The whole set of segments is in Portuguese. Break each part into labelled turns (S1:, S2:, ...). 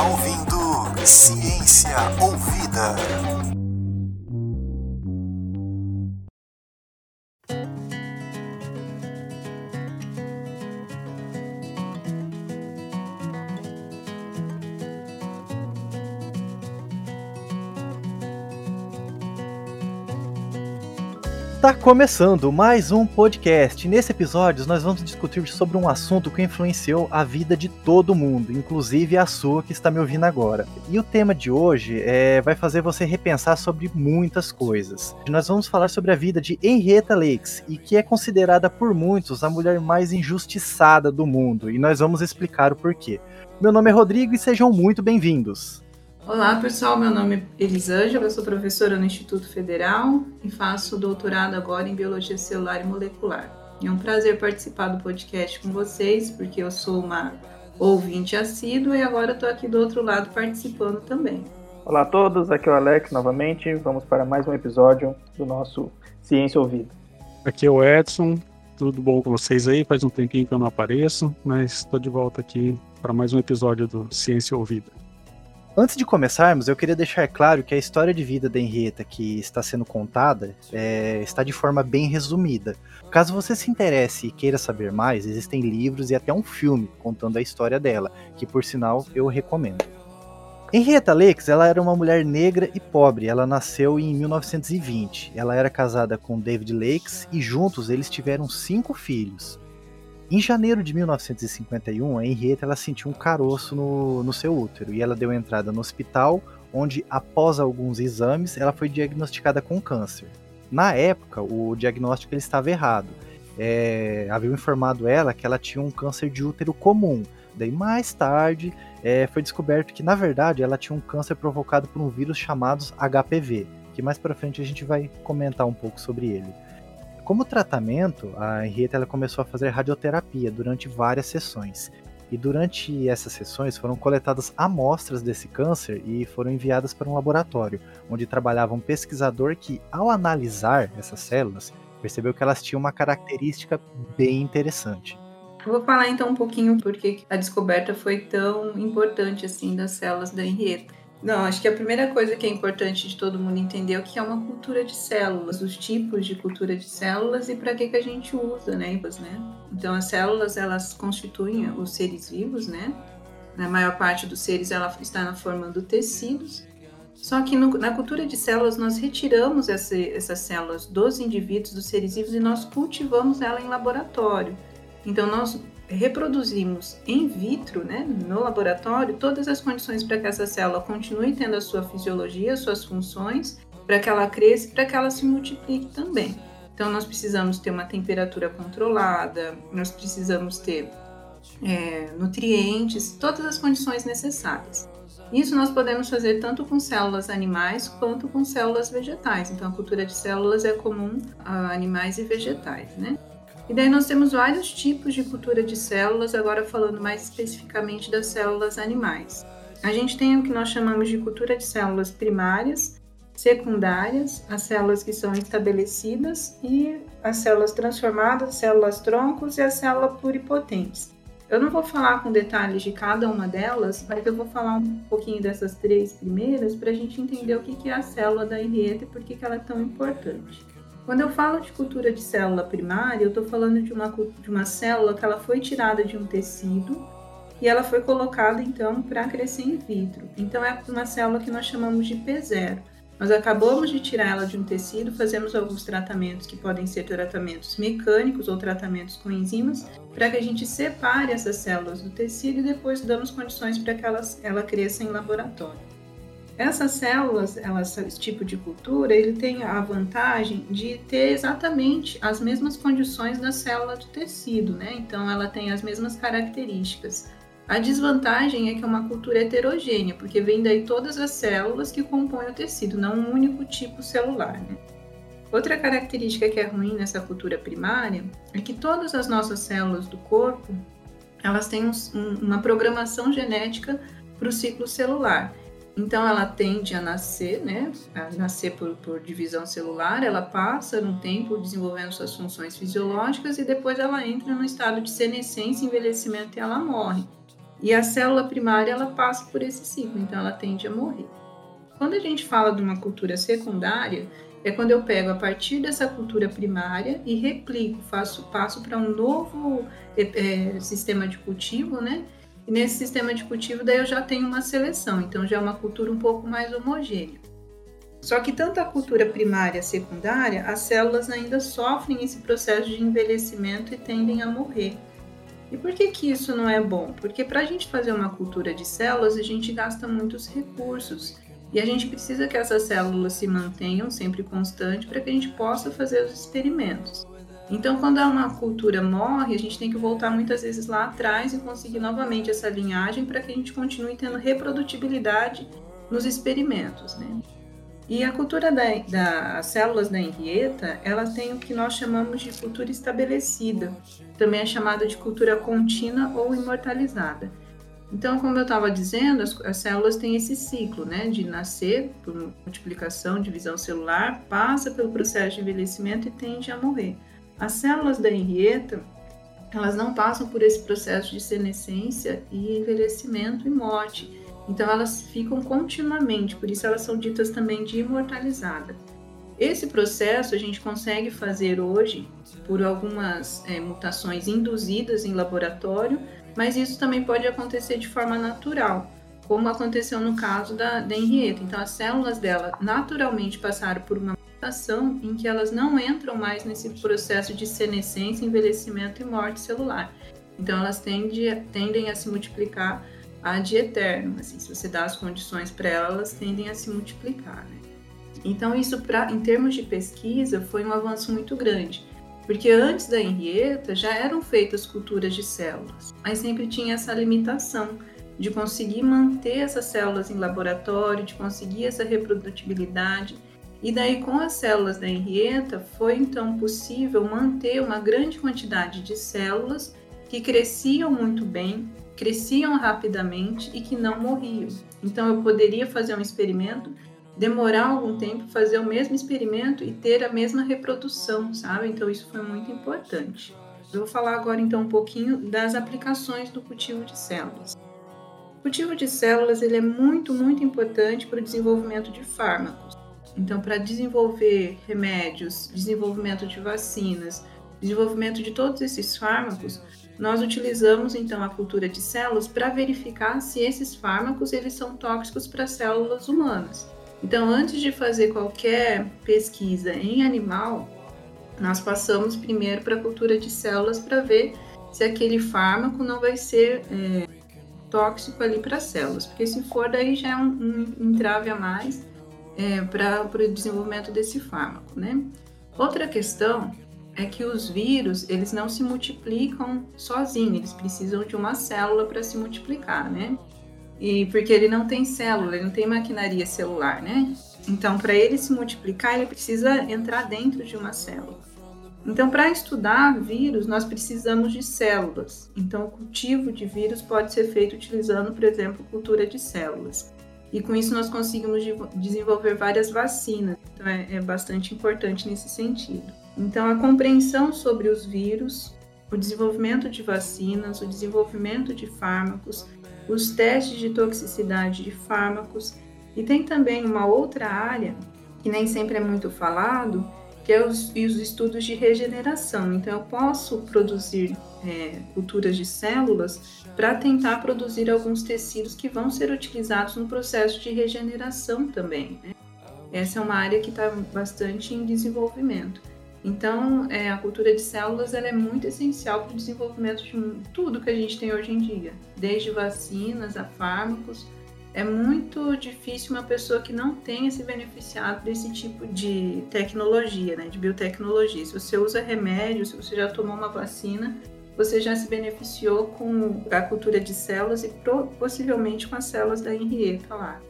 S1: está ouvindo Ciência Ouvida.
S2: Tá começando mais um podcast. Nesse episódio, nós vamos discutir sobre um assunto que influenciou a vida de todo mundo, inclusive a sua que está me ouvindo agora. E o tema de hoje é, vai fazer você repensar sobre muitas coisas. Nós vamos falar sobre a vida de Henrietta Lakes, e que é considerada por muitos a mulher mais injustiçada do mundo, e nós vamos explicar o porquê. Meu nome é Rodrigo e sejam muito bem-vindos.
S3: Olá, pessoal. Meu nome é Elisângela, eu sou professora no Instituto Federal e faço doutorado agora em Biologia Celular e Molecular. É um prazer participar do podcast com vocês, porque eu sou uma ouvinte assídua e agora estou aqui do outro lado participando também.
S4: Olá a todos, aqui é o Alex novamente. Vamos para mais um episódio do nosso Ciência Ouvida.
S5: Aqui é o Edson, tudo bom com vocês aí? Faz um tempinho que eu não apareço, mas estou de volta aqui para mais um episódio do Ciência Ouvida.
S2: Antes de começarmos, eu queria deixar claro que a história de vida da Henrietta que está sendo contada é, está de forma bem resumida. Caso você se interesse e queira saber mais, existem livros e até um filme contando a história dela, que por sinal eu recomendo. Henrietta Lakes, ela era uma mulher negra e pobre. Ela nasceu em 1920. Ela era casada com David Lakes e juntos eles tiveram cinco filhos. Em janeiro de 1951, a Henrietta ela sentiu um caroço no, no seu útero e ela deu entrada no hospital, onde, após alguns exames, ela foi diagnosticada com câncer. Na época, o diagnóstico ele estava errado. É, haviam informado ela que ela tinha um câncer de útero comum. Daí, mais tarde, é, foi descoberto que, na verdade, ela tinha um câncer provocado por um vírus chamado HPV, que mais para frente a gente vai comentar um pouco sobre ele. Como tratamento, a Henrietta ela começou a fazer radioterapia durante várias sessões. E durante essas sessões foram coletadas amostras desse câncer e foram enviadas para um laboratório, onde trabalhava um pesquisador que, ao analisar essas células, percebeu que elas tinham uma característica bem interessante.
S3: Vou falar então um pouquinho porque a descoberta foi tão importante assim das células da Henrietta. Não, acho que a primeira coisa que é importante de todo mundo entender é o que é uma cultura de células, os tipos de cultura de células e para que, que a gente usa, né? Então, as células, elas constituem os seres vivos, né? Na maior parte dos seres, ela está formando tecidos. Só que no, na cultura de células, nós retiramos essa, essas células dos indivíduos, dos seres vivos, e nós cultivamos ela em laboratório. Então, nós reproduzimos in vitro, né, no laboratório, todas as condições para que essa célula continue tendo a sua fisiologia, suas funções, para que ela cresça e para que ela se multiplique também. Então, nós precisamos ter uma temperatura controlada, nós precisamos ter é, nutrientes, todas as condições necessárias. Isso nós podemos fazer tanto com células animais quanto com células vegetais. Então, a cultura de células é comum a animais e vegetais, né? E daí nós temos vários tipos de cultura de células, agora falando mais especificamente das células animais. A gente tem o que nós chamamos de cultura de células primárias, secundárias, as células que são estabelecidas e as células transformadas, células troncos e as células pluripotentes. Eu não vou falar com detalhes de cada uma delas, mas eu vou falar um pouquinho dessas três primeiras para a gente entender o que é a célula da Henrietta e por que ela é tão importante. Quando eu falo de cultura de célula primária, eu estou falando de uma, de uma célula que ela foi tirada de um tecido e ela foi colocada então para crescer in vitro. Então é uma célula que nós chamamos de P0. Nós acabamos de tirar ela de um tecido, fazemos alguns tratamentos que podem ser tratamentos mecânicos ou tratamentos com enzimas, para que a gente separe essas células do tecido e depois damos condições para que elas, ela cresça em laboratório. Essas células, elas, esse tipo de cultura, ele tem a vantagem de ter exatamente as mesmas condições da célula de tecido, né? Então, ela tem as mesmas características. A desvantagem é que é uma cultura heterogênea, porque vem daí todas as células que compõem o tecido, não um único tipo celular, né? Outra característica que é ruim nessa cultura primária é que todas as nossas células do corpo, elas têm um, uma programação genética para o ciclo celular. Então ela tende a nascer, né? A nascer por, por divisão celular, ela passa um tempo desenvolvendo suas funções fisiológicas e depois ela entra no estado de senescência, envelhecimento e ela morre. E a célula primária ela passa por esse ciclo, então ela tende a morrer. Quando a gente fala de uma cultura secundária, é quando eu pego a partir dessa cultura primária e replico, faço passo para um novo é, sistema de cultivo, né? E nesse sistema de cultivo daí eu já tenho uma seleção, então já é uma cultura um pouco mais homogênea. Só que tanto a cultura primária e secundária, as células ainda sofrem esse processo de envelhecimento e tendem a morrer. E por que, que isso não é bom? Porque para a gente fazer uma cultura de células, a gente gasta muitos recursos. E a gente precisa que essas células se mantenham sempre constantes para que a gente possa fazer os experimentos. Então, quando uma cultura morre, a gente tem que voltar muitas vezes lá atrás e conseguir novamente essa linhagem para que a gente continue tendo reprodutibilidade nos experimentos. Né? E a cultura das da células da Henrietta, ela tem o que nós chamamos de cultura estabelecida, também é chamada de cultura contínua ou imortalizada. Então, como eu estava dizendo, as, as, células têm esse ciclo, né, de nascer por multiplicação, divisão celular, passa pelo processo de envelhecimento e tende a morrer. As células da Henrietta, elas não passam por esse processo de senescência e envelhecimento e morte então elas ficam continuamente, por isso elas são ditas também de imortalizada. Esse processo a gente consegue fazer hoje por algumas é, mutações induzidas em laboratório, mas isso também pode acontecer de forma natural, como aconteceu no caso da, da Henrietta. Então as células dela naturalmente passaram por uma em que elas não entram mais nesse processo de senescência, envelhecimento e morte celular. Então elas tendem, tendem a se multiplicar ad eterno. Assim, se você dá as condições para elas, elas tendem a se multiplicar. Né? Então, isso, pra, em termos de pesquisa, foi um avanço muito grande. Porque antes da Henrietta já eram feitas culturas de células, mas sempre tinha essa limitação de conseguir manter essas células em laboratório, de conseguir essa reprodutibilidade. E daí, com as células da Henrietta, foi então possível manter uma grande quantidade de células que cresciam muito bem, cresciam rapidamente e que não morriam. Então eu poderia fazer um experimento, demorar algum tempo, fazer o mesmo experimento e ter a mesma reprodução, sabe? Então isso foi muito importante. Eu vou falar agora então um pouquinho das aplicações do cultivo de células. O cultivo de células ele é muito, muito importante para o desenvolvimento de fármacos. Então, para desenvolver remédios, desenvolvimento de vacinas, desenvolvimento de todos esses fármacos, nós utilizamos então a cultura de células para verificar se esses fármacos eles são tóxicos para células humanas. Então, antes de fazer qualquer pesquisa em animal, nós passamos primeiro para a cultura de células para ver se aquele fármaco não vai ser é, tóxico ali para as células, porque se for, daí já é um, um entrave a mais é, para o desenvolvimento desse fármaco, né? Outra questão é que os vírus, eles não se multiplicam sozinhos, eles precisam de uma célula para se multiplicar, né? E porque ele não tem célula, ele não tem maquinaria celular, né? Então, para ele se multiplicar, ele precisa entrar dentro de uma célula. Então, para estudar vírus, nós precisamos de células. Então, o cultivo de vírus pode ser feito utilizando, por exemplo, cultura de células. E com isso, nós conseguimos desenvolver várias vacinas. Então, é, é bastante importante nesse sentido. Então, a compreensão sobre os vírus, o desenvolvimento de vacinas, o desenvolvimento de fármacos, os testes de toxicidade de fármacos, e tem também uma outra área que nem sempre é muito falado, que é os, os estudos de regeneração. Então, eu posso produzir é, culturas de células para tentar produzir alguns tecidos que vão ser utilizados no processo de regeneração também. Né? Essa é uma área que está bastante em desenvolvimento. Então, é, a cultura de células ela é muito essencial para o desenvolvimento de tudo que a gente tem hoje em dia, desde vacinas a fármacos. É muito difícil uma pessoa que não tenha se beneficiado desse tipo de tecnologia, né, de biotecnologia. Se você usa remédio, se você já tomou uma vacina, você já se beneficiou com a cultura de células e possivelmente com as células da Henrietta lá.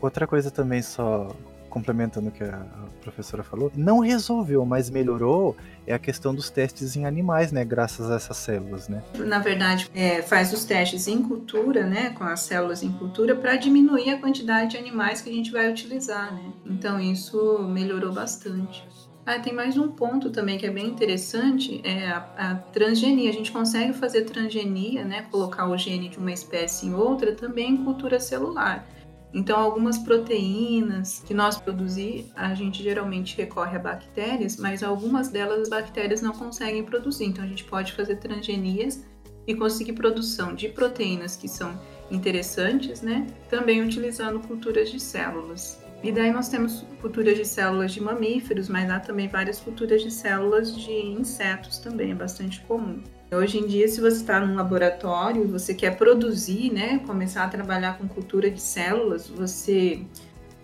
S2: Outra coisa também só complementando o que a professora falou, não resolveu, mas melhorou é a questão dos testes em animais, né, graças a essas células, né?
S3: Na verdade, é, faz os testes em cultura, né, com as células em cultura, para diminuir a quantidade de animais que a gente vai utilizar, né? Então isso melhorou bastante. Ah, tem mais um ponto também que é bem interessante, é a, a, transgenia. A gente consegue fazer transgenia, né, colocar o gene de uma espécie em outra, também em cultura celular. Então, algumas proteínas que nós produzir, a gente geralmente recorre a bactérias, mas algumas delas as bactérias não conseguem produzir. Então, a gente pode fazer transgenias e conseguir produção de proteínas que são interessantes, né? Também utilizando culturas de células. E daí nós temos culturas de células de mamíferos, mas há também várias culturas de células de insetos também, é bastante comum. Hoje em dia, se você está num laboratório e você quer produzir, né, começar a trabalhar com cultura de células, você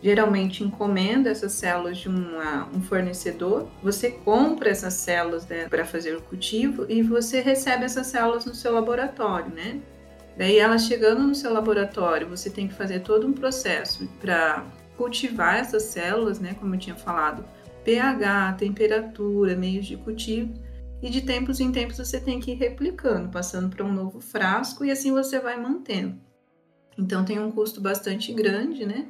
S3: geralmente encomenda essas células de uma, um fornecedor, você compra essas células né, para fazer o cultivo e você recebe essas células no seu laboratório, né? Daí, elas chegando no seu laboratório, você tem que fazer todo um processo para cultivar essas células, né, como eu tinha falado, pH, temperatura, meios de cultivo, e de tempos em tempos você tem que ir replicando, passando para um novo frasco e assim você vai mantendo. Então tem um custo bastante grande, né?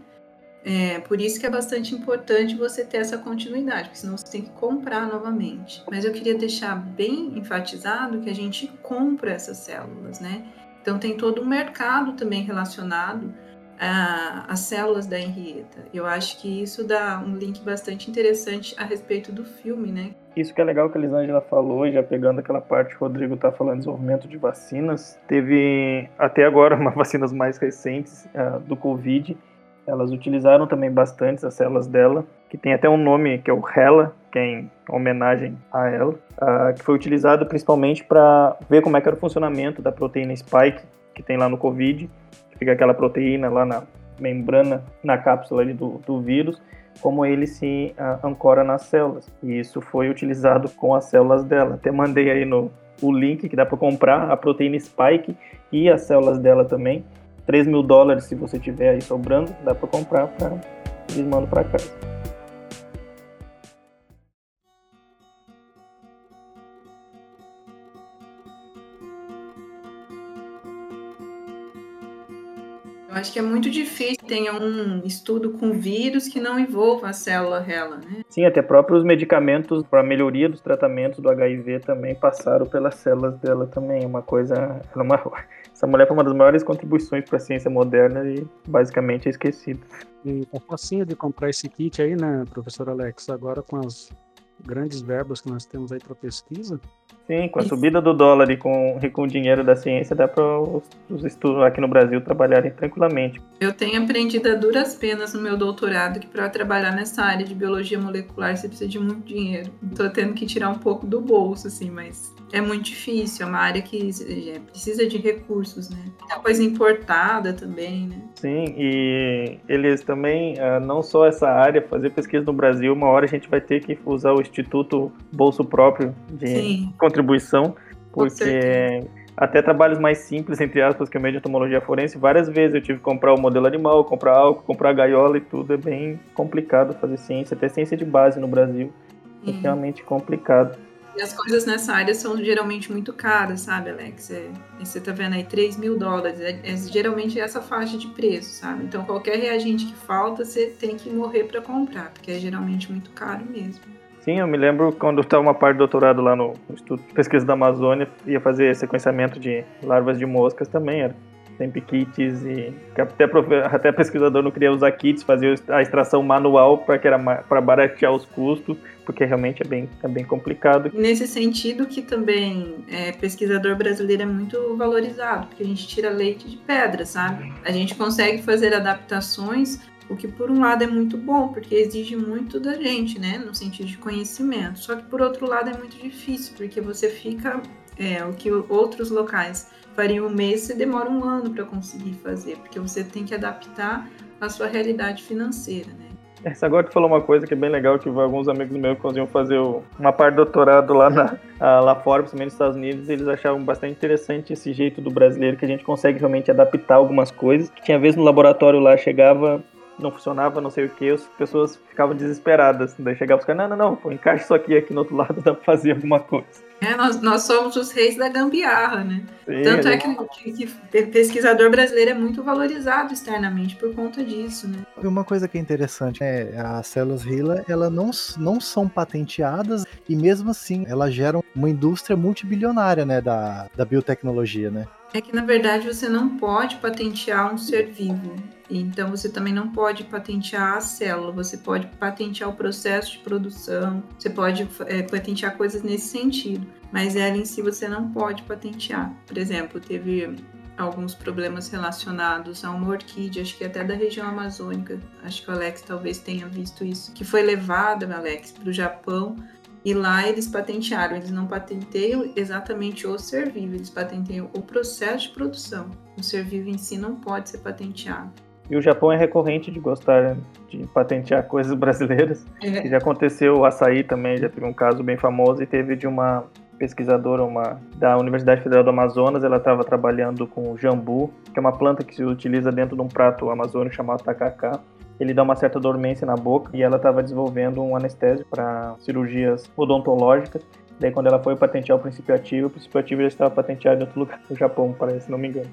S3: É, por isso que é bastante importante você ter essa continuidade, porque senão você tem que comprar novamente. Mas eu queria deixar bem enfatizado que a gente compra essas células, né? Então tem todo um mercado também relacionado às células da Henrietta. Eu acho que isso dá um link bastante interessante a respeito do filme, né?
S4: Isso que é legal que a Elisângela falou, já pegando aquela parte que o Rodrigo está falando, desenvolvimento de vacinas. Teve até agora uma vacinas mais recentes uh, do Covid. Elas utilizaram também bastante as células dela, que tem até um nome que é o HeLa, que é em homenagem a ela, uh, que foi utilizado principalmente para ver como é que era o funcionamento da proteína spike que tem lá no Covid, fica aquela proteína lá na membrana, na cápsula ali do, do vírus, como ele se uh, ancora nas células. E isso foi utilizado com as células dela. Até mandei aí no o link que dá para comprar a proteína spike e as células dela também. 3 mil dólares se você tiver aí sobrando, dá para comprar para eles mandam para casa.
S3: Acho que é muito difícil que tenha um estudo com vírus que não envolva a célula rela, né?
S4: Sim, até próprios medicamentos para melhoria dos tratamentos do HIV também passaram pelas células dela também. Uma coisa, uma, essa mulher foi uma das maiores contribuições para a ciência moderna e basicamente é esquecida.
S5: E tá facinho de comprar esse kit aí, né, professor Alex? Agora com as grandes verbas que nós temos aí para pesquisa,
S4: Sim, com a subida do dólar e com, e com o dinheiro da ciência, dá para os, os, estudos aqui no Brasil trabalharem tranquilamente.
S3: Eu tenho aprendido a duras penas no meu doutorado que para trabalhar nessa área de biologia molecular você precisa de muito dinheiro. Estou tendo que tirar um pouco do bolso, assim, mas é muito difícil, é uma área que é, precisa de recursos, né? Muita coisa importada também, né?
S4: Sim, e eles também, ah, não só essa área, fazer pesquisa no Brasil, uma hora a gente vai ter que usar o Instituto Bolso Próprio de Sim. Contribuição, porque até trabalhos mais simples, entre aspas, que o meio de entomologia forense, várias vezes eu tive que comprar o modelo animal, comprar álcool, comprar gaiola e tudo, é bem complicado fazer ciência, até ciência de base no Brasil, é realmente complicado.
S3: E as coisas nessa área são geralmente muito caras, sabe, Alex? É, você tá vendo aí 3 mil dólares. É, é, geralmente essa faixa de preço, sabe? Então qualquer reagente que falta, você tem que morrer para comprar, porque é geralmente muito caro mesmo.
S4: Sim, eu me lembro quando estava uma parte do doutorado lá no Instituto de Pesquisa da Amazônia, ia fazer sequenciamento de larvas de moscas também, era sempre kits e até, até pesquisador não queria usar kits, fazia a extração manual para que era para baratear os custos, porque realmente é bem, é bem complicado.
S3: Nesse sentido que também é, pesquisador brasileiro é muito valorizado, porque a gente tira leite de pedra, sabe? A gente consegue fazer adaptações o que por um lado é muito bom, porque exige muito da gente, né, no sentido de conhecimento. Só que por outro lado é muito difícil, porque você fica é, o que outros locais faria um mês, você demora um ano para conseguir fazer, porque você tem que adaptar a sua realidade financeira, né?
S4: Essa agora tu falou uma coisa que é bem legal, que alguns amigos meus que iam fazer uma parte do doutorado lá, na, lá fora, principalmente nos Estados Unidos, eles achavam bastante interessante esse jeito do brasileiro, que a gente consegue realmente adaptar algumas coisas. Tinha vezes no laboratório lá, chegava não funcionava, não sei o que, as pessoas ficavam desesperadas. Daí chegava os caras, não, não, não, pô, encaixa isso aqui, aqui no outro lado dá pra fazer alguma coisa.
S3: É, nós, nós somos os reis da gambiarra, né? Sim, Tanto é que, que, pesquisador brasileiro é muito valorizado externamente por conta disso, né?
S2: Uma coisa que é interessante é as células HeLa, elas não, não são patenteadas e mesmo assim elas geram uma indústria multibilionária, né, da, da biotecnologia, né?
S3: É que na verdade você não pode patentear um ser vivo. Então você também não pode patentear a célula, você pode patentear o processo de produção, você pode é, patentear coisas nesse sentido, mas ela em si você não pode patentear. Por exemplo, teve alguns problemas relacionados a uma orquídea, acho que até da região amazônica, acho que o Alex talvez tenha visto isso, que foi levada, Alex, para o Japão e lá eles patentearam, eles não patenteiam exatamente o ser vivo, eles patenteiam o processo de produção. O ser vivo em si não pode ser patenteado.
S4: E o Japão é recorrente de gostar de patentear coisas brasileiras. É. Já aconteceu o açaí também, já teve um caso bem famoso e teve de uma pesquisadora uma, da Universidade Federal do Amazonas, ela estava trabalhando com jambu, que é uma planta que se utiliza dentro de um prato amazônico chamado tacacá. Ele dá uma certa dormência na boca e ela estava desenvolvendo um anestésico para cirurgias odontológicas. Daí, quando ela foi patentear o princípio ativo, o princípio ativo já estava patenteado em outro lugar, no Japão, parece, se não me engano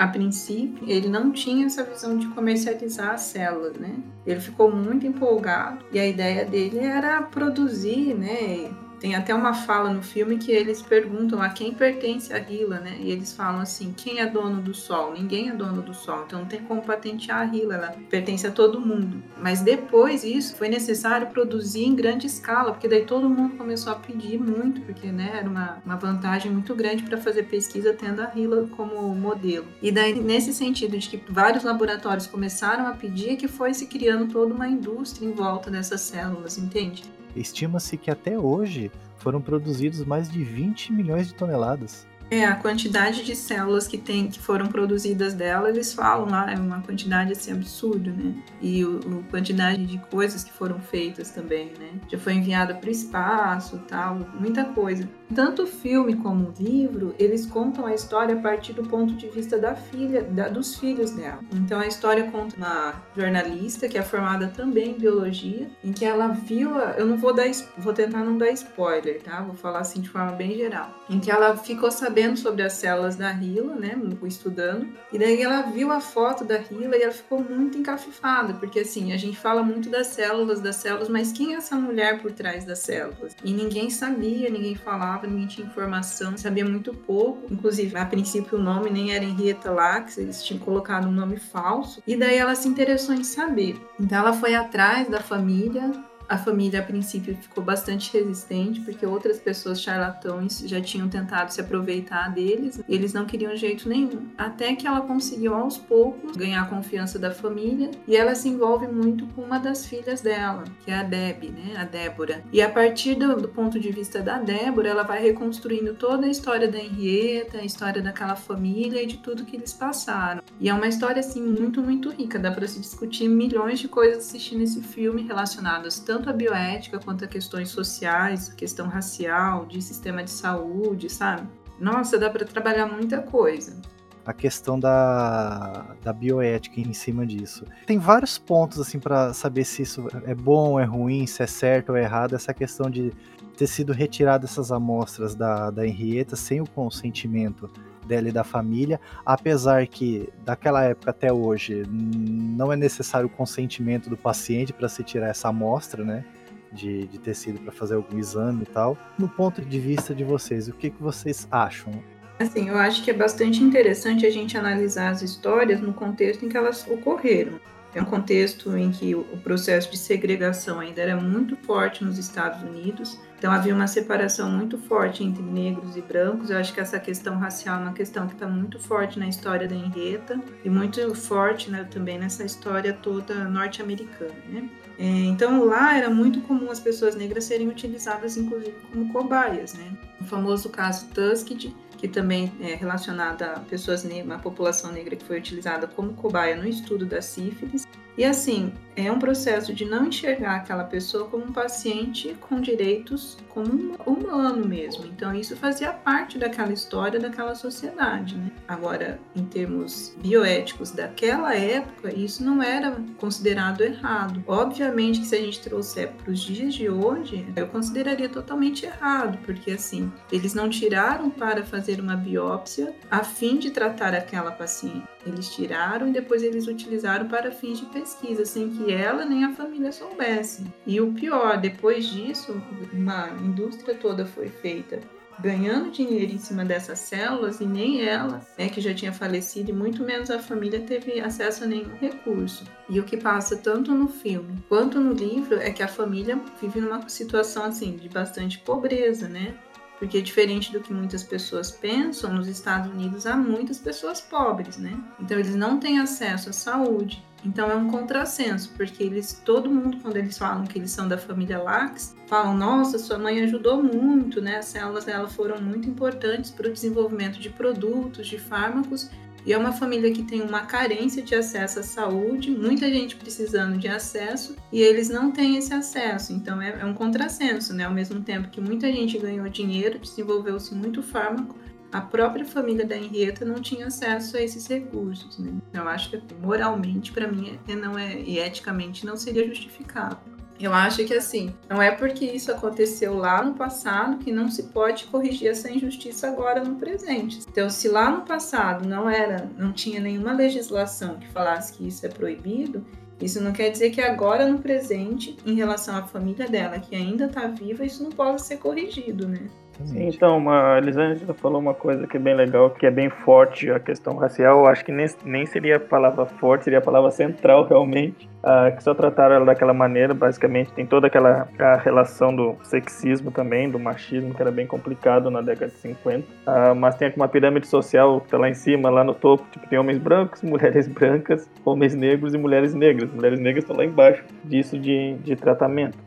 S3: a princípio, ele não tinha essa visão de comercializar as células, né? Ele ficou muito empolgado e a ideia dele era produzir, né? Tem até uma fala no filme que eles perguntam a quem pertence a Hila, né? E eles falam assim: quem é dono do Sol? Ninguém é dono do Sol, então não tem como patentear a Hila, ela pertence a todo mundo. Mas depois isso foi necessário produzir em grande escala, porque daí todo mundo começou a pedir muito, porque né, era uma, uma vantagem muito grande para fazer pesquisa tendo a Hila como modelo. E daí, nesse sentido de que vários laboratórios começaram a pedir, que foi se criando toda uma indústria em volta dessas células, entende?
S2: Estima-se que até hoje foram produzidos mais de 20 milhões de toneladas.
S3: É, a quantidade de células que tem, que foram produzidas dela, eles falam lá, é uma quantidade assim absurda, né? E a quantidade de coisas que foram feitas também, né? Já foi enviada para o espaço, tal, muita coisa. Tanto o filme como o livro, eles contam a história a partir do ponto de vista da filha, da, dos filhos dela. Então a história conta uma jornalista que é formada também em biologia, em que ela viu, a, eu não vou dar, vou tentar não dar spoiler, tá? Vou falar assim de forma bem geral. Em que ela ficou sabendo sobre as células da Rila, né, estudando, e daí ela viu a foto da Rila e ela ficou muito encafifada, porque assim, a gente fala muito das células, das células, mas quem é essa mulher por trás das células? E ninguém sabia, ninguém falava ninguém tinha informação, sabia muito pouco. Inclusive, a princípio o nome nem era Henrietta Lacks, eles tinham colocado um nome falso. E daí ela se interessou em saber. Então ela foi atrás da família, a família, a princípio, ficou bastante resistente, porque outras pessoas charlatões já tinham tentado se aproveitar deles, e eles não queriam jeito nenhum. Até que ela conseguiu, aos poucos, ganhar a confiança da família, e ela se envolve muito com uma das filhas dela, que é a Deb, né? A Débora. E a partir do, do ponto de vista da Débora, ela vai reconstruindo toda a história da Henrietta, a história daquela família e de tudo que eles passaram. E é uma história, assim, muito, muito rica. Dá para se discutir milhões de coisas assistindo esse filme relacionadas tanto tanto a bioética quanto a questões sociais, questão racial, de sistema de saúde, sabe? Nossa, dá para trabalhar muita coisa.
S2: A questão da, da bioética em cima disso. Tem vários pontos assim para saber se isso é bom, é ruim, se é certo ou errado. Essa questão de ter sido retirada essas amostras da, da Henrietta sem o consentimento dela e da família, apesar que daquela época até hoje não é necessário o consentimento do paciente para se tirar essa amostra, né? De, de tecido para fazer algum exame e tal. No ponto de vista de vocês, o que, que vocês acham?
S3: Assim, eu acho que é bastante interessante a gente analisar as histórias no contexto em que elas ocorreram. É um contexto em que o processo de segregação ainda era muito forte nos Estados Unidos, então havia uma separação muito forte entre negros e brancos. Eu acho que essa questão racial é uma questão que está muito forte na história da Henrietta e muito forte né, também nessa história toda norte-americana. Né? É, então lá era muito comum as pessoas negras serem utilizadas inclusive como cobaias. Né? O famoso caso Tuskegee que também é relacionada a pessoas negras, a população negra que foi utilizada como cobaia no estudo da sífilis. E assim, é um processo de não enxergar aquela pessoa como um paciente com direitos como um humano mesmo. Então isso fazia parte daquela história, daquela sociedade, né? Agora, em termos bioéticos daquela época, isso não era considerado errado. Obviamente que se a gente trouxer para os dias de hoje, eu consideraria totalmente errado, porque assim, eles não tiraram para fazer uma biópsia a fim de tratar aquela paciente. Eles tiraram e depois eles utilizaram para fins de pesquisa, sem que ela nem a família soubessem. E o pior, depois disso, uma indústria toda foi feita ganhando dinheiro em cima dessas células e nem ela, né, que já tinha falecido, e muito menos a família teve acesso a nenhum recurso. E o que passa tanto no filme quanto no livro é que a família vive numa situação assim de bastante pobreza, né? Porque diferente do que muitas pessoas pensam, nos Estados Unidos há muitas pessoas pobres, né? Então eles não têm acesso à saúde. Então é um contrassenso, porque eles, todo mundo, quando eles falam que eles são da família Lax, falam: nossa, sua mãe ajudou muito, né? As células dela foram muito importantes para o desenvolvimento de produtos, de fármacos, e é uma família que tem uma carência de acesso à saúde, muita gente precisando de acesso e eles não têm esse acesso. Então é, é um contrassenso, né? Ao mesmo tempo que muita gente ganhou dinheiro, desenvolveu-se muito fármaco, a própria família da Henrietta não tinha acesso a esses recursos, né? Eu acho que moralmente, para mim, é, não é e eticamente não seria justificável. Eu acho que assim, não é porque isso aconteceu lá no passado que não se pode corrigir essa injustiça agora no presente. Então, se lá no passado não era, não tinha nenhuma legislação que falasse que isso é proibido, isso não quer dizer que agora no presente, em relação à família dela que ainda está viva, isso não possa ser corrigido, né?
S4: Sim, então, a Elisângela falou uma coisa que é bem legal, que é bem forte a questão racial. Eu acho que nem, nem seria a palavra forte, seria a palavra central realmente. Uh, que só trataram ela daquela maneira, basicamente tem toda aquela relação do sexismo também, do machismo, que era bem complicado na década de 50. Uh, ah, mas tem uma pirâmide social que tá lá em cima, lá no topo, tipo, tem homens brancos, mulheres brancas, homens negros e mulheres negras. Mulheres negras estão lá embaixo disso de, de tratamento.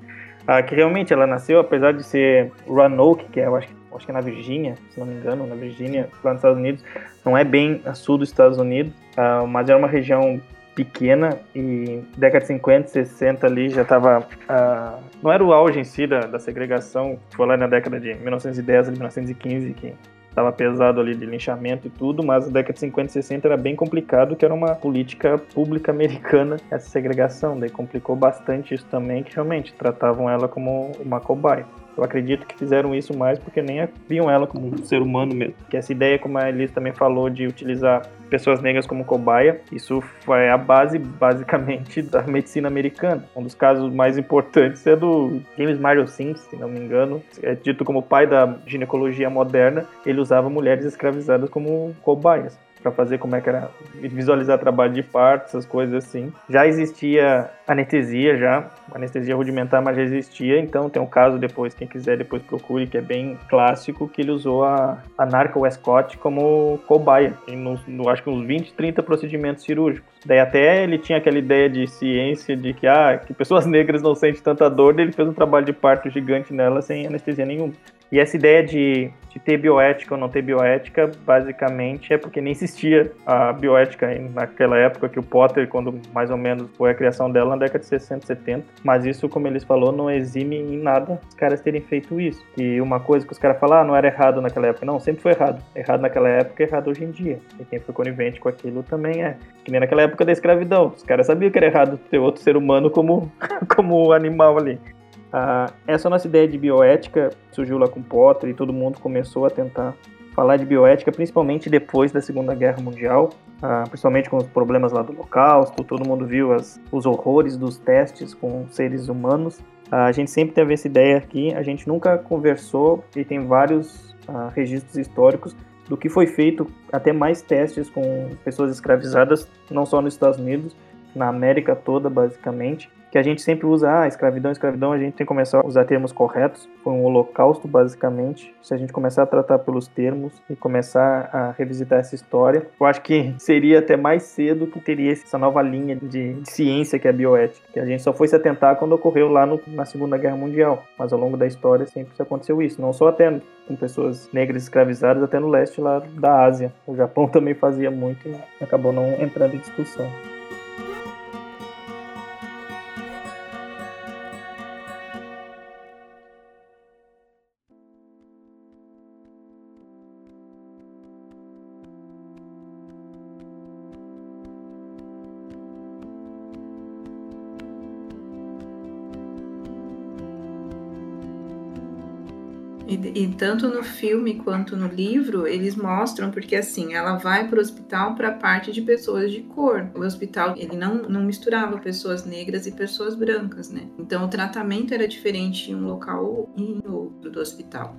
S4: Ah, que realmente ela nasceu, apesar de ser Roanoke, que é, eu acho, acho que é na Virgínia, se não me engano, na Virgínia, lá nos Estados Unidos, não é bem a sul dos Estados Unidos, ah, mas é uma região pequena e década de 50, 60 ali já estava. Ah, não era o auge em si da, da segregação, foi lá na década de 1910 1915 que estava pesado ali de linchamento e tudo, mas na década de 50 e 60 era bem complicado, que era uma política pública americana, essa segregação, daí complicou bastante isso também, que realmente tratavam ela como uma cobaia. Eu acredito que fizeram isso mais porque nem viam ela como um ser humano mesmo. Que essa ideia, como a Elise também falou, de utilizar pessoas negras como cobaia, isso foi a base, basicamente, da medicina americana. Um dos casos mais importantes é do James Mario Sims, se não me engano, é dito como pai da ginecologia moderna. Ele usava mulheres escravizadas como cobaias para fazer como é que era visualizar trabalho de parto, essas coisas assim. Já existia anestesia já, anestesia rudimentar, mas já existia, então tem um caso depois, quem quiser depois procure, que é bem clássico, que ele usou a, a Narca Westcott como cobaia, em no, no, acho que uns 20, 30 procedimentos cirúrgicos. Daí até ele tinha aquela ideia de ciência de que, ah, que pessoas negras não sentem tanta dor, daí ele fez um trabalho de parto gigante nela sem anestesia nenhuma. E essa ideia de, de, ter bioética ou não ter bioética, basicamente, é porque nem existia a bioética naquela época que o Potter, quando mais ou menos foi a criação dela na década de 60, 70. Mas isso, como eles falou, não exime em nada os caras terem feito isso. E uma coisa que os caras falam, ah, não era errado naquela época. Não, sempre foi errado. Errado naquela época, errado hoje em dia. E quem foi conivente com aquilo também é. Que nem naquela época da escravidão. Os caras sabiam que era errado ter outro ser humano como, como animal ali. Ah, essa nossa ideia de bioética surgiu lá com Potter e todo mundo começou a tentar falar de bioética, principalmente depois da Segunda Guerra Mundial, ah, principalmente com os problemas lá do Holocausto, todo mundo viu as, os horrores dos testes com seres humanos. Ah, a gente sempre teve essa ideia aqui, a gente nunca conversou e tem vários ah, registros históricos do que foi feito, até mais testes com pessoas escravizadas, não só nos Estados Unidos, na América toda, basicamente que a gente sempre usa, ah, escravidão, escravidão, a gente tem que começar a usar termos corretos. Foi um holocausto, basicamente. Se a gente começar a tratar pelos termos e começar a revisitar essa história, eu acho que seria até mais cedo que teria essa nova linha de, ciência que é a bioética. Que a gente só foi se atentar quando ocorreu lá no, na Segunda Guerra Mundial. Mas ao longo da história sempre aconteceu isso. Não só até com pessoas negras escravizadas, até no leste lá da Ásia. O Japão também fazia muito e acabou não entrando em discussão.
S3: E, e, tanto no filme quanto no livro, eles mostram, porque assim, ela vai para o hospital para a parte de pessoas de cor. O hospital, ele não, não misturava pessoas negras e pessoas brancas, né? Então o tratamento era diferente em um local e em outro do hospital.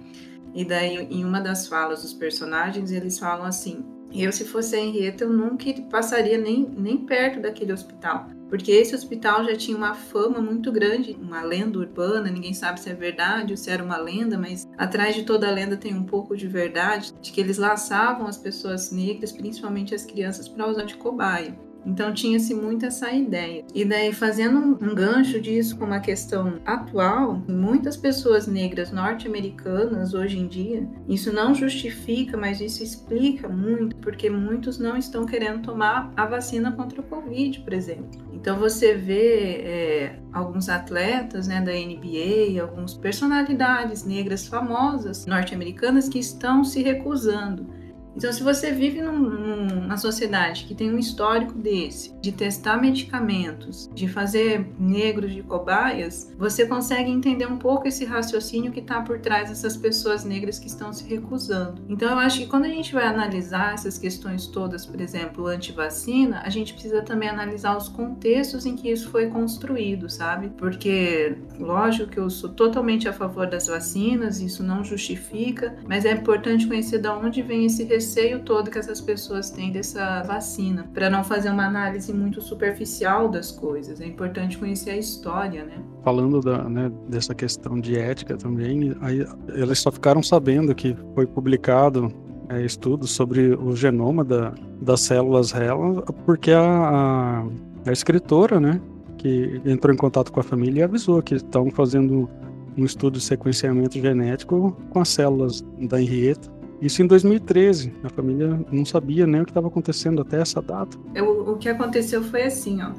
S3: E daí, em uma das falas dos personagens, eles falam assim: eu, se fosse a Henrietta, eu nunca passaria nem, nem perto daquele hospital. Porque esse hospital já tinha uma fama muito grande, uma lenda urbana, ninguém sabe se é verdade ou se era uma lenda, mas atrás de toda lenda tem um pouco de verdade, de que eles laçavam as pessoas negras, principalmente as crianças, para usar de cobaia. Então tinha-se muito essa ideia. E daí, fazendo um gancho disso com uma questão atual, muitas pessoas negras norte-americanas hoje em dia, isso não justifica, mas isso explica muito, porque muitos não estão querendo tomar a vacina contra o Covid, por exemplo. Então você vê é, alguns atletas né, da NBA, algumas personalidades negras famosas norte-americanas que estão se recusando então, se você vive num, numa sociedade que tem um histórico desse, de testar medicamentos, de fazer negros de cobaias, você consegue entender um pouco esse raciocínio que está por trás dessas pessoas negras que estão se recusando. Então, eu acho que quando a gente vai analisar essas questões todas, por exemplo, anti-vacina, a gente precisa também analisar os contextos em que isso foi construído, sabe? Porque, lógico que eu sou totalmente a favor das vacinas, isso não justifica, mas é importante conhecer de onde vem esse receio todo que essas pessoas têm dessa vacina, para não fazer uma análise muito superficial das coisas. É importante conhecer a história, né?
S5: Falando da, né, dessa questão de ética também, aí eles só ficaram sabendo que foi publicado é, sobre o genoma da, das células RELA, porque a, a, a escritora, né, que entrou em contato com a família e avisou que estão fazendo um estudo de sequenciamento genético com as células da Henrietta isso em 2013. A família não sabia nem o que estava acontecendo até essa data.
S3: É, o, que aconteceu foi assim, ó.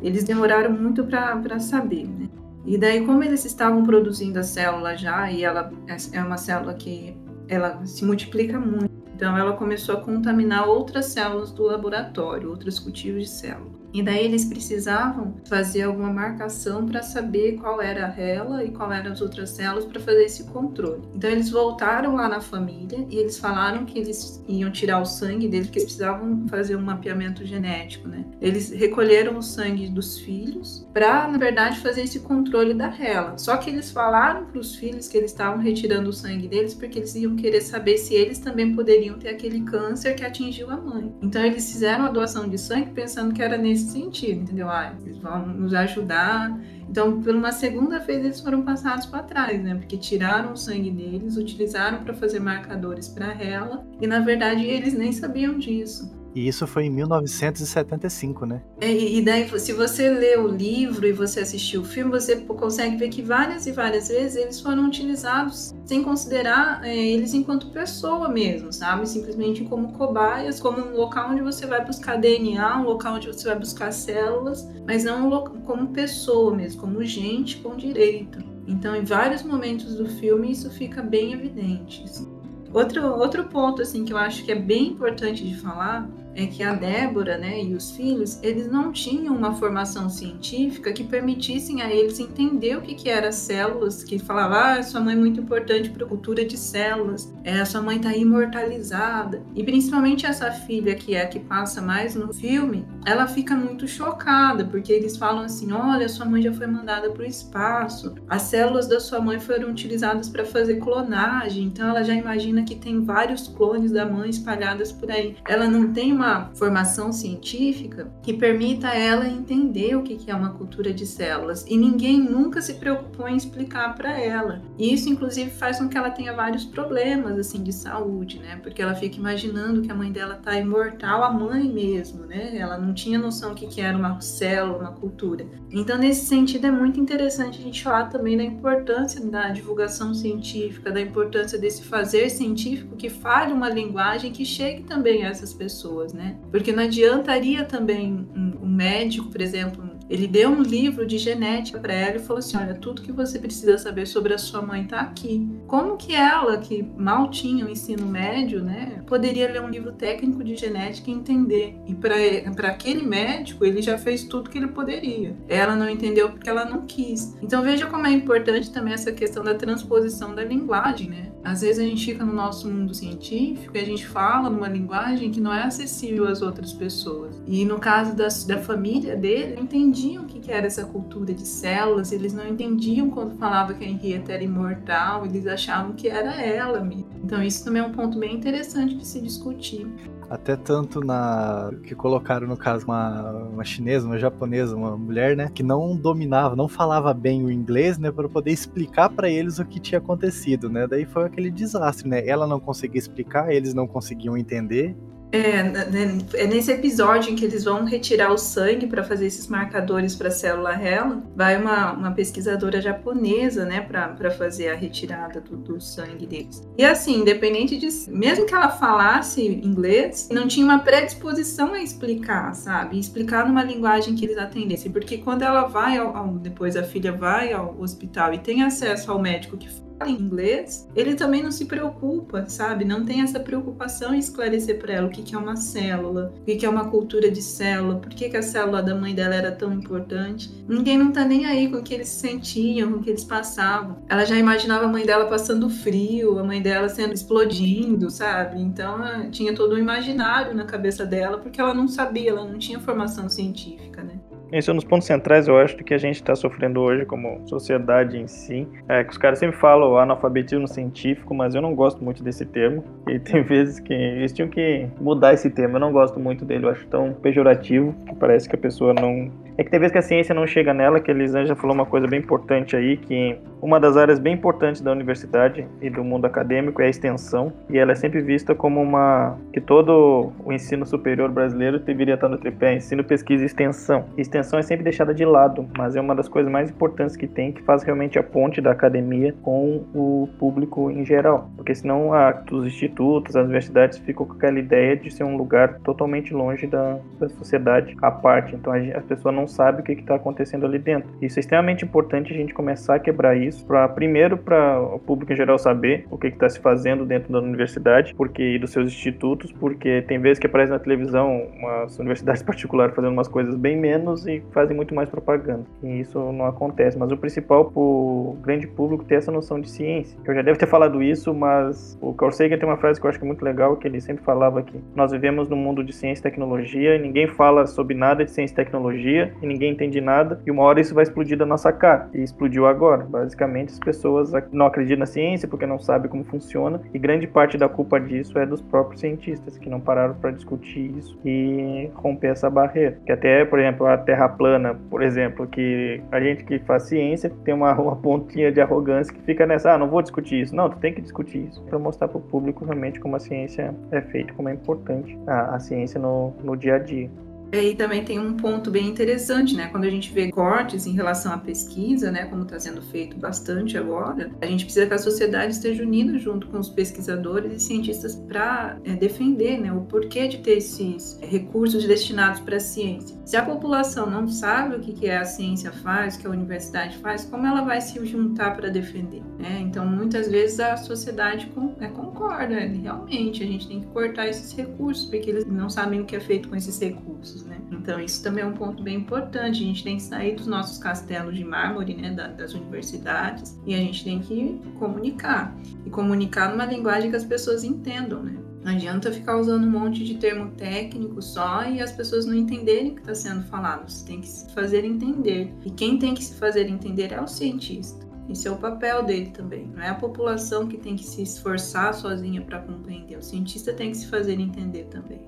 S3: Eles demoraram muito para saber, né? E daí, como eles estavam produzindo a célula já, e ela é uma célula que ela se multiplica muito, então ela começou a contaminar outras células do laboratório, outros cultivos de célula. E daí eles precisavam fazer alguma marcação para saber qual era ela e qual eram as outras células para fazer esse controle. Então eles voltaram lá na família e eles falaram que eles iam tirar o sangue deles, que eles precisavam fazer um mapeamento genético, né? Eles recolheram o sangue dos filhos para, na verdade, fazer esse controle da rela. Só que eles falaram para os filhos que eles estavam retirando o sangue deles porque eles iam querer saber se eles também poderiam ter aquele câncer que atingiu a mãe. Então eles fizeram a doação de sangue pensando que era nesse nesse sentido, entendeu? Ah, eles vão nos ajudar. Então, por uma segunda vez, eles foram passados para trás, né? Porque tiraram o sangue deles, utilizaram para fazer marcadores para ela, e na verdade eles nem sabiam disso.
S2: E isso foi em 1975, né?
S3: É, e daí, se você lê o livro e você assistiu o filme, você consegue ver que várias e várias vezes eles foram utilizados sem considerar é, eles enquanto pessoa mesmo, sabe? Simplesmente como cobaias, como um local onde você vai buscar DNA, um local onde você vai buscar células, mas não como pessoa mesmo, como gente com direito. Então, em vários momentos do filme, isso fica bem evidente. Assim. Outro, outro ponto assim que eu acho que é bem importante de falar é que a Débora né, e os filhos, eles não tinham uma formação científica que permitissem a eles entender o que, que eram células, que falava, ah, sua mãe é muito importante para a cultura de células, é, sua mãe está imortalizada. E principalmente essa filha, que é a que passa mais no filme, ela fica muito chocada, porque eles falam assim, olha, sua mãe já foi mandada para o espaço, as células da sua mãe foram utilizadas para fazer clonagem, então ela já imagina que tem vários clones da mãe espalhadas por aí. Ela não tem uma uma formação científica que permita a ela entender o que é uma cultura de células e ninguém nunca se preocupou em explicar para ela. Isso, inclusive, faz com que ela tenha vários problemas assim de saúde, né? Porque ela fica imaginando que a mãe dela tá imortal, a mãe mesmo, né? Ela não tinha noção do que era uma célula, uma cultura. Então, nesse sentido, é muito interessante a gente falar também da importância da divulgação científica, da importância desse fazer científico que fale uma linguagem que chegue também a essas pessoas né? Porque não adiantaria também um, médico, por exemplo, ele deu um livro de genética para ela e falou assim: olha, tudo que você precisa saber sobre a sua mãe está aqui. Como que ela, que mal tinha o ensino médio, né, poderia ler um livro técnico de genética e entender? E para aquele médico, ele já fez tudo que ele poderia. Ela não entendeu porque ela não quis. Então veja como é importante também essa questão da transposição da linguagem, né? Às vezes a gente fica no nosso mundo científico e a gente fala numa linguagem que não é acessível às outras pessoas. E no caso da, da família dele, não entendiam o que era essa cultura de células, eles não entendiam quando falava que a Henrietta era imortal, eles achavam que era ela mesmo. Então isso também é um ponto bem interessante de se discutir.
S2: Até tanto na que colocaram no caso uma, uma chinesa, uma japonesa, uma mulher, né, que não dominava, não falava bem o inglês, né, para poder explicar para eles o que tinha acontecido, né? Daí foi aquele desastre, né? Ela não conseguia explicar, eles não conseguiam entender
S3: é, né, é nesse episódio em que eles vão retirar o sangue para fazer esses marcadores para a célula rela, vai uma, uma pesquisadora japonesa, né, para fazer a retirada do, do, sangue deles. E assim, independente de. Mesmo que ela falasse inglês, não tinha uma predisposição a explicar, sabe? Explicar numa linguagem que eles atendessem. Porque quando ela vai, ao, ao, depois a filha vai ao hospital e tem acesso ao médico que em inglês, ele também não se preocupa, sabe? Não tem essa preocupação em esclarecer para ela o que, que é uma célula, o que, que é uma cultura de célula, por que, que a célula da mãe dela era tão importante. Ninguém não tá nem aí com o que eles sentiam, com o que eles passavam. Ela já imaginava a mãe dela passando frio, a mãe dela sendo explodindo, sabe? Então tinha todo um imaginário na cabeça dela, porque ela não sabia, ela não tinha formação científica, né?
S4: Esse é um dos pontos centrais, eu acho, do que a gente está sofrendo hoje como sociedade em si. É que os caras sempre falam analfabetismo científico, mas eu não gosto muito desse termo. E tem vezes que eles tinham que mudar esse termo. Eu não gosto muito dele, eu acho tão pejorativo que parece que a pessoa não é que tem vezes que a ciência não chega nela, que a Elisângela falou uma coisa bem importante aí, que uma das áreas bem importantes da universidade e do mundo acadêmico é a extensão, e ela é sempre vista como uma que todo o ensino superior brasileiro deveria estar no tripé, ensino, pesquisa e extensão. Extensão é sempre deixada de lado, mas é uma das coisas mais importantes que tem, que faz realmente a ponte da academia com o público em geral, porque senão a, os institutos, as universidades ficam com aquela ideia de ser um lugar totalmente longe da, da sociedade à parte, então a, a pessoa não sabe o que está acontecendo ali dentro. Isso é extremamente importante a gente começar a quebrar isso, para primeiro para o público em geral saber o que está se fazendo dentro da universidade, porque e dos seus institutos, porque tem vezes que aparece na televisão umas universidades particulares fazendo umas coisas bem menos e fazem muito mais propaganda. E isso não acontece. Mas o principal para o grande público ter essa noção de ciência. Eu já devo ter falado isso, mas o Carl Sagan tem uma frase que eu acho que é muito legal, que ele sempre falava aqui. Nós vivemos num mundo de ciência e tecnologia e ninguém fala sobre nada de ciência e tecnologia e ninguém entende nada, e uma hora isso vai explodir da nossa cara. E explodiu agora. Basicamente, as pessoas não acreditam na ciência porque não sabem como funciona, e grande parte da culpa disso é dos próprios cientistas que não pararam para discutir isso e romper essa barreira. Que até, por exemplo, a Terra plana, por exemplo, que a gente que faz ciência tem uma, uma pontinha de arrogância que fica nessa, ah, não vou discutir isso. Não, tu tem que discutir isso para mostrar para o público realmente como a ciência é feita, como é importante a, a ciência no, no dia a dia.
S3: Aí também tem um ponto bem interessante, né? Quando a gente vê cortes em relação à pesquisa, né? Como está sendo feito bastante agora, a gente precisa que a sociedade esteja unida junto com os pesquisadores e cientistas para é, defender, né? O porquê de ter esses recursos destinados para a ciência. Se a população não sabe o que, que a ciência faz, o que a universidade faz, como ela vai se juntar para defender? Né? Então, muitas vezes a sociedade com, é, concorda, né? realmente, a gente tem que cortar esses recursos, porque eles não sabem o que é feito com esses recursos né? Então isso também é um ponto bem importante. A gente tem que sair dos nossos castelos de mármore, né, das universidades, e a gente tem que comunicar e comunicar numa linguagem que as pessoas entendam, né? Não adianta ficar usando um monte de termo técnico só e as pessoas não entenderem o que está sendo falado. Você tem que se fazer entender. E quem tem que se fazer entender é o cientista. Esse é o papel dele também. Não é a população que tem que se esforçar sozinha para compreender. O cientista tem que se fazer entender também.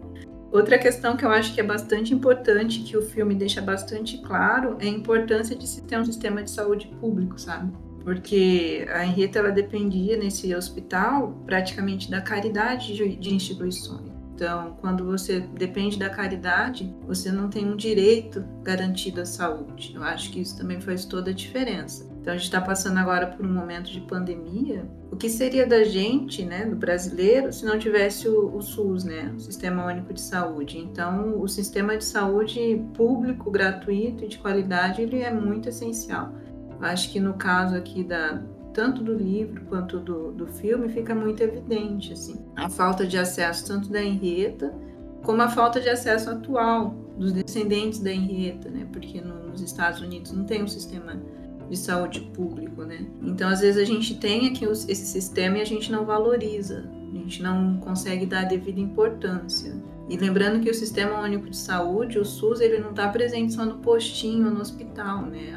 S3: Outra questão que eu acho que é bastante importante, que o filme deixa bastante claro, é a importância de se ter um sistema de saúde público, sabe? Porque a Henrietta ela dependia nesse hospital praticamente da caridade de, instituições. Então, quando você depende da caridade, você não tem um direito garantido à saúde. Eu acho que isso também faz toda a diferença. Então, a gente está passando agora por um momento de pandemia. O que seria da gente, né, do brasileiro, se não tivesse o, o SUS, né, o Sistema Único de Saúde? Então, o sistema de saúde público, gratuito e de qualidade, ele é muito essencial. Acho que no caso aqui da, tanto do livro quanto do, do filme, fica muito evidente assim, a falta de acesso tanto da Henrietta como a falta de acesso atual dos descendentes da Henrietta, né? Porque no, nos Estados Unidos não tem um sistema de saúde público, né? Então, às vezes a gente tem aqui esse sistema e a gente não valoriza, a gente não consegue dar a devida importância. E lembrando que o Sistema Único de Saúde, o SUS, ele não está presente só no postinho, no hospital, né?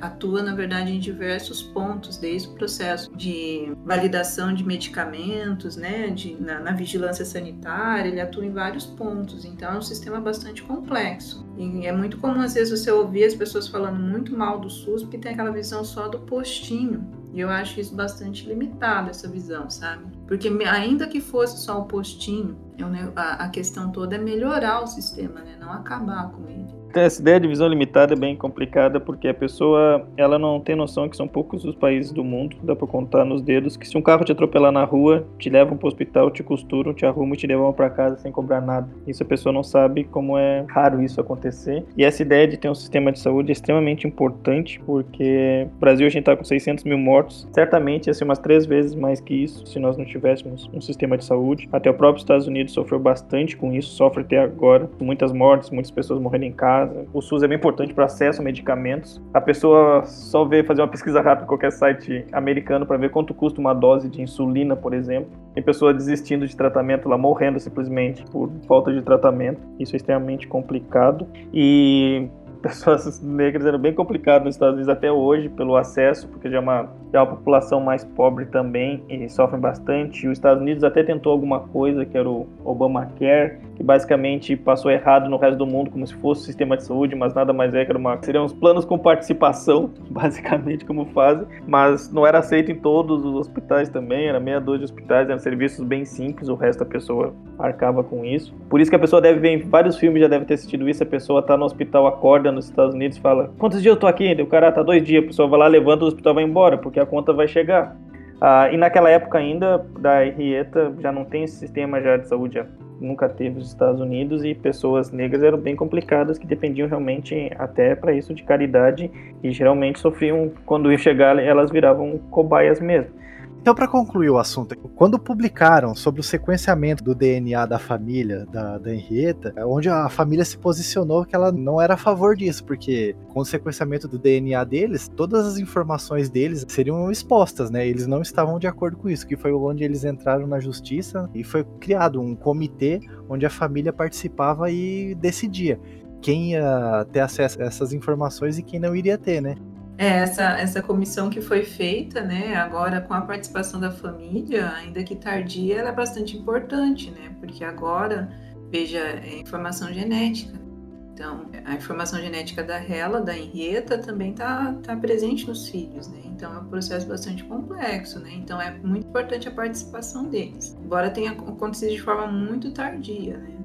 S3: Atua, na verdade, em diversos pontos, desde o processo de validação de medicamentos, né? De, na, na vigilância sanitária, ele atua em vários pontos. Então, é um sistema bastante complexo. E é muito comum, às vezes, você ouvir as pessoas falando muito mal do SUS, porque tem aquela visão só do postinho. E eu acho isso bastante limitado, essa visão, sabe? Porque ainda que fosse só o postinho, a questão toda é melhorar o sistema, né? Não acabar com ele.
S4: Essa ideia de visão limitada é bem complicada porque a pessoa ela não tem noção que são poucos os países do mundo, dá para contar nos dedos, que se um carro te atropelar na rua, te levam para o hospital, te costuram, te arrumam e te levam para casa sem cobrar nada. Isso a pessoa não sabe como é raro isso acontecer. E essa ideia de ter um sistema de saúde é extremamente importante porque o Brasil a gente está com 600 mil mortos, certamente ia ser umas três vezes mais que isso se nós não tivéssemos um sistema de saúde. Até o próprio Estados Unidos sofreu bastante com isso, sofre até agora, muitas mortes, muitas pessoas morrendo em casa O SUS é bem importante para acesso a medicamentos. A pessoa só vê fazer uma pesquisa rápida em qualquer site americano para ver quanto custa uma dose de insulina, por exemplo. Tem pessoa desistindo de tratamento, lá morrendo simplesmente por falta de tratamento. Isso é extremamente complicado. E pessoas negras era bem complicado nos Estados Unidos até hoje pelo acesso, porque já é uma, já é uma população mais pobre também e sofrem bastante. Os Estados Unidos até tentou alguma coisa que era o Obamacare, que basicamente passou errado no resto do mundo como se fosse o sistema de saúde, mas nada mais é que era uma seriam os planos com participação, basicamente como fazem, mas não era aceito em todos os hospitais também, era meia dúzia de hospitais, eram serviços bem simples, o resto da pessoa arcava com isso. Por isso que a pessoa deve ver em vários filmes já deve ter assistido isso, a pessoa tá no hospital acorda nos Estados Unidos fala: Quantos dias eu tô aqui? O cara tá dois dias, a pessoa vai lá, levanta, o hospital vai embora, porque a conta vai chegar. Ah, e naquela época ainda, da Henrietta, já não tem esse sistema já de saúde, nunca teve nos Estados Unidos, e pessoas negras eram bem complicadas, que dependiam realmente até para isso de caridade, e geralmente sofriam, quando ia chegar, elas viravam cobaias mesmo.
S2: Então, para concluir o assunto, quando publicaram sobre o sequenciamento do DNA da família da, da Henrietta, é onde a família se posicionou que ela não era a favor disso, porque com o sequenciamento do DNA deles, todas as informações deles seriam expostas, né? Eles não estavam de acordo com isso, que foi onde eles entraram na justiça e foi criado um comitê onde a família participava e decidia quem ia ter acesso a essas informações e quem não iria ter, né?
S3: É, essa, essa comissão que foi feita, né, agora com a participação da família, ainda que tardia, ela é bastante importante, né, porque agora, veja, é informação genética. Então, a informação genética da Hela, da Henrietta, também está tá presente nos filhos, né? Então, é um processo bastante complexo, né? Então, é muito importante a participação deles. Embora tenha acontecido de forma muito tardia, né?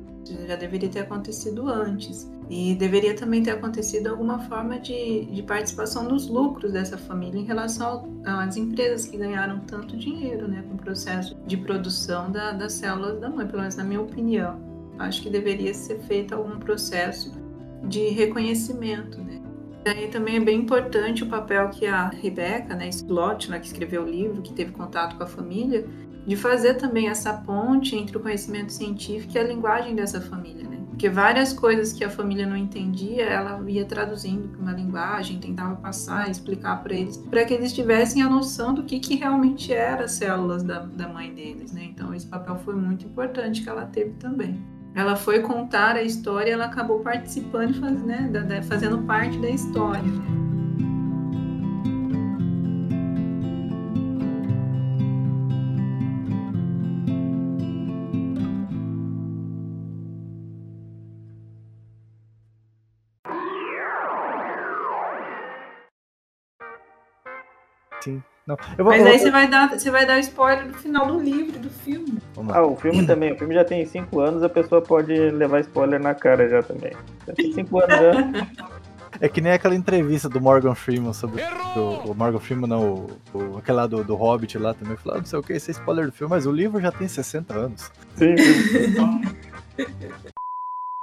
S3: Já deveria ter acontecido antes. E deveria também ter acontecido alguma forma de, de participação dos lucros dessa família em relação às empresas que ganharam tanto dinheiro né, com o processo de produção da, das células da mãe, pelo menos na minha opinião. Acho que deveria ser feito algum processo de reconhecimento. Né? Daí também é bem importante o papel que a Rebecca, né, Slot, né, que escreveu o livro, que teve contato com a família, de fazer também essa ponte entre o conhecimento científico e a linguagem dessa família. Né? Porque várias coisas que a família não entendia, ela ia traduzindo para uma linguagem, tentava passar, explicar para eles, para que eles tivessem a noção do que, que realmente eram as células da, da mãe deles, né? Então esse papel foi muito importante que ela teve também. Ela foi contar a história, ela acabou participando, né, fazendo parte da história.
S2: Sim. Não.
S3: Vou, Mas aí você vai dar, você vai dar spoiler do final do livro, do filme.
S4: Ah, o filme também. O filme já tem 5 anos, a pessoa pode levar spoiler na cara já também. Já tem 5 anos já.
S2: É que nem aquela entrevista do Morgan Freeman sobre o, o Morgan Freeman, não, o, o, aquele lá do, do Hobbit lá também. Falou, ah, não sei o que, esse é spoiler do filme, mas o livro já tem 60 anos.
S4: Sim.